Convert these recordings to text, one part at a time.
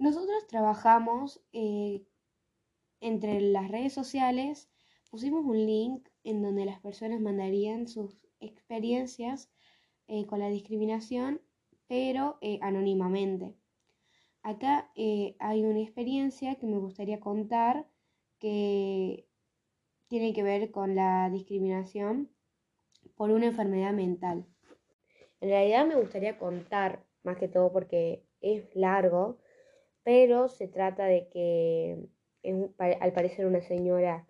Nosotros trabajamos eh, entre las redes sociales, pusimos un link en donde las personas mandarían sus experiencias eh, con la discriminación, pero eh, anónimamente. Acá hay una experiencia que me gustaría contar que tiene que ver con la discriminación por una enfermedad mental. En realidad me gustaría contar, más que todo porque es largo, pero se trata de que al parecer una señora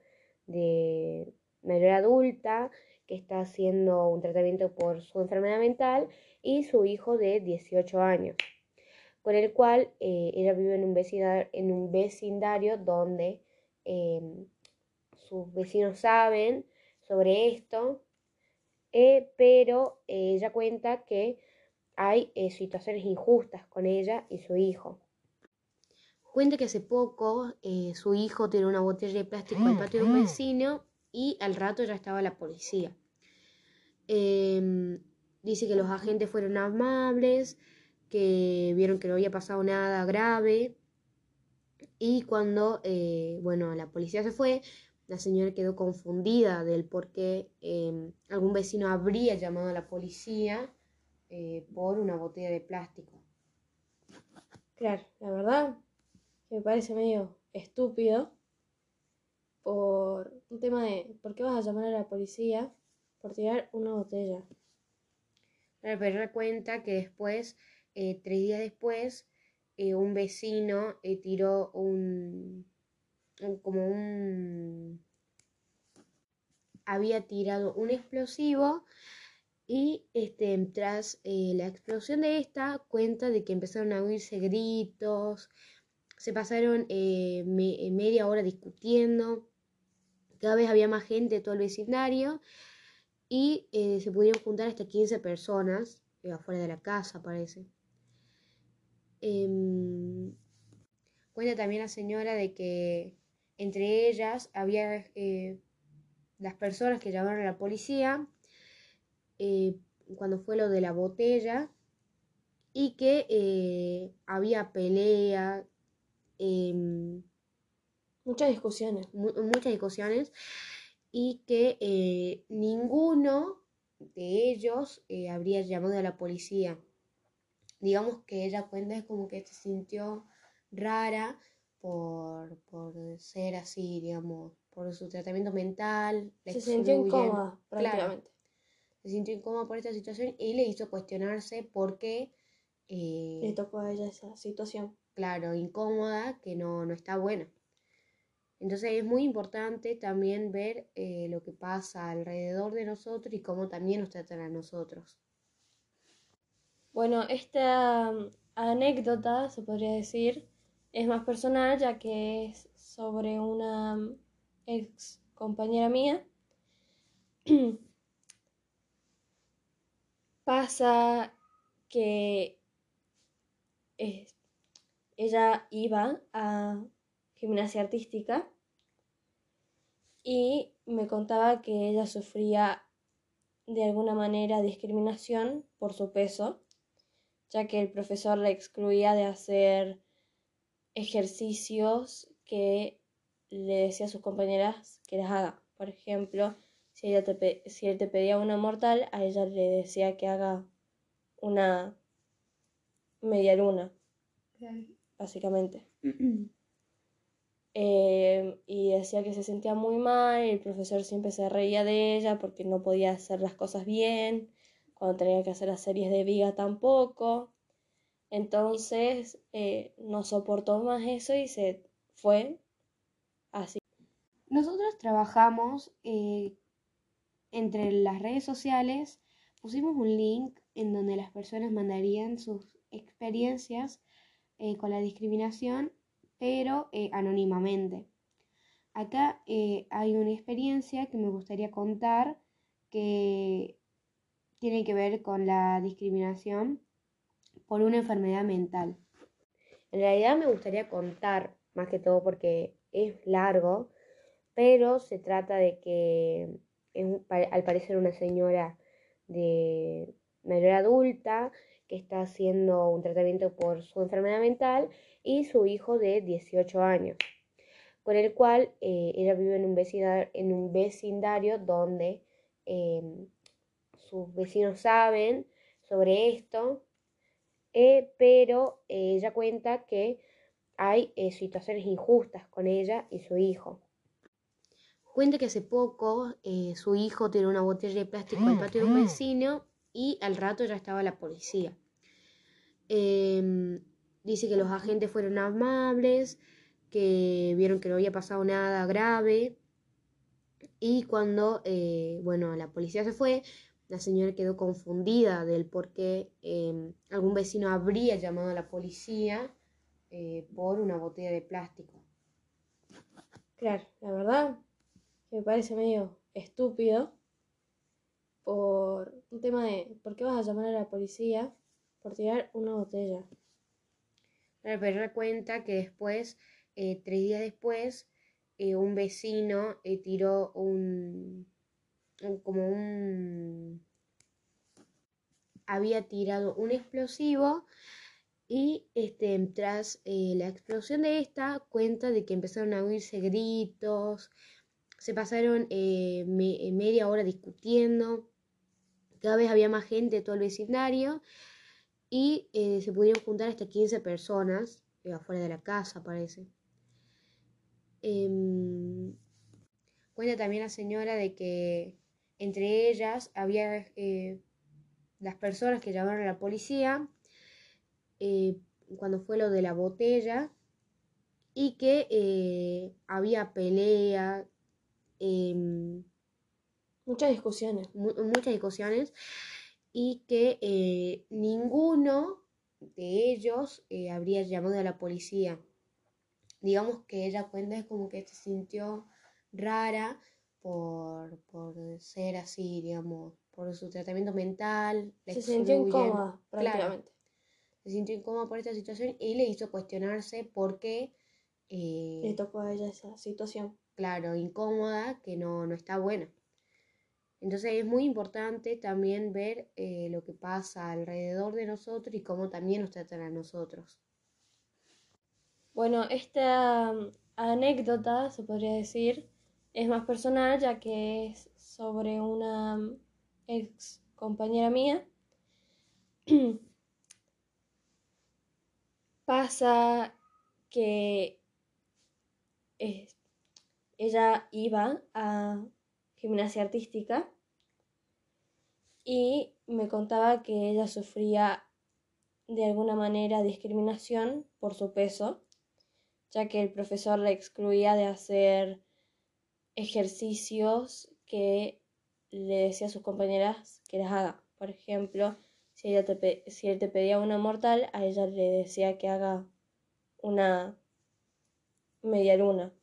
de mayor adulta que está haciendo un tratamiento por su enfermedad mental y su hijo de 18 años, con el cual eh, ella vive en un vecindario, donde em, sus vecinos saben sobre esto, eh, pero eh, ella cuenta que hay situaciones injustas con ella y su hijo. Cuenta que hace poco eh, su hijo tiene una botella de plástico en el patio de un vecino y al rato ya estaba la policía. Em, dice que los agentes fueron amables, que vieron que no había pasado nada grave y cuando, eh, bueno, la policía se fue, la señora quedó confundida del por qué em, algún vecino habría llamado a la policía eh, por una botella de plástico. Claro, la verdad, me parece medio estúpido por un tema de ¿por qué vas a llamar a la policía por tirar una botella? pero ella cuenta que después, eh, tres días después, eh, un vecino eh, tiró un, como un había tirado un explosivo y este, tras la explosión de esta cuenta de que empezaron a oírse gritos, se pasaron eh, eh, media hora discutiendo, cada vez había más gente de todo el vecindario y eh, se pudieron juntar hasta 15 personas afuera de la casa, parece. Em, cuenta también la señora de que entre ellas había las personas que llamaron a la policía cuando fue lo de la botella y que había pelea, Em, muchas discusiones. muchas discusiones y que eh, ninguno de ellos eh, habría llamado a la policía. Digamos que ella cuenta es como que se sintió rara por, ser así, digamos, por su tratamiento mental. se sintió incómoda, prácticamente. se sintió incómoda por esta situación y le hizo cuestionarse por qué... Eh, le tocó a ella esa situación claro, incómoda, que no, no está buena. Entonces es muy importante también ver eh, lo que pasa alrededor de nosotros y cómo también nos tratan a nosotros. Bueno, esta mm, anécdota, se podría decir, es más personal ya que es sobre una mm, ex compañera mía. Pasa que ella iba a gimnasia artística y me contaba que ella sufría de alguna manera discriminación por su peso, ya que el profesor la excluía de hacer ejercicios que le decía a sus compañeras que las haga. Por ejemplo, si, ella si él te pedía una mortal, a ella le decía que haga una media luna básicamente. Eh, y decía que se sentía muy mal, y el profesor siempre se reía de ella porque no podía hacer las cosas bien, cuando tenía que hacer las series de viga tampoco. Entonces eh, no soportó más eso y se fue así. Nosotros trabajamos eh, entre las redes sociales, pusimos un link en donde las personas mandarían sus experiencias eh, con la discriminación, pero eh, anónimamente. Acá eh, hay una experiencia que me gustaría contar que tiene que ver con la discriminación por una enfermedad mental. En realidad me gustaría contar, más que todo porque es largo, pero se trata de que al parecer una señora de mayor adulta que está haciendo un tratamiento por su enfermedad mental, y su hijo de 18 años, con el cual eh, ella vive en un vecindario, en un vecindario donde em, sus vecinos saben sobre esto, eh, pero ella cuenta que hay situaciones injustas con ella y su hijo. Cuenta que hace poco su hijo tiene una botella de plástico en el patio de un vecino y al rato ya estaba la policía. Em, dice que los agentes fueron amables, que vieron que no había pasado nada grave y cuando, eh, bueno, la policía se fue, la señora quedó confundida del por qué em, algún vecino habría llamado a la policía eh, por una botella de plástico. Claro, la verdad me parece medio estúpido por un tema de ¿por qué vas a llamar a la policía por tirar una botella? Pero ella cuenta que después, eh, tres días después, eh, un vecino eh, tiró un, como un había tirado un explosivo y este, tras la explosión de esta cuenta de que empezaron a oírse gritos, se pasaron media hora discutiendo cada vez había más gente de todo el vecindario y eh, se pudieron juntar hasta 15 personas eh, afuera de la casa, parece. Em, cuenta también la señora de que entre ellas había eh, las personas que llamaron a la policía cuando fue lo de la botella y que había pelea, em, Muchas discusiones. muchas discusiones y que eh, ninguno de ellos eh, habría llamado a la policía. Digamos que ella cuenta es como que se sintió rara por, por ser así, digamos, por su tratamiento mental. Se sintió incómoda, prácticamente. se sintió incómoda por esta situación y le hizo cuestionarse por qué... Eh, le tocó a ella esa situación. Claro, incómoda, que no, no está buena. Entonces es muy importante también ver eh, lo que pasa alrededor de nosotros y cómo también nos tratan a nosotros. Bueno, esta mm, anécdota, se podría decir, es más personal ya que es sobre una mm, ex compañera mía. Pasa que ella iba a gimnasia artística y me contaba que ella sufría de alguna manera discriminación por su peso, ya que el profesor la excluía de hacer ejercicios que le decía a sus compañeras que las haga. Por ejemplo, si, ella si él te pedía una mortal, a ella le decía que haga una media luna,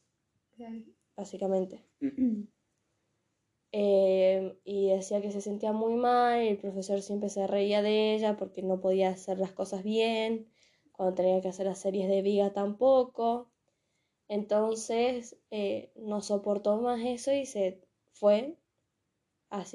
básicamente. Em, y decía que se sentía muy mal, y el profesor siempre se reía de ella porque no podía hacer las cosas bien, cuando tenía que hacer las series de viga tampoco. Entonces eh, no soportó más eso y se fue así.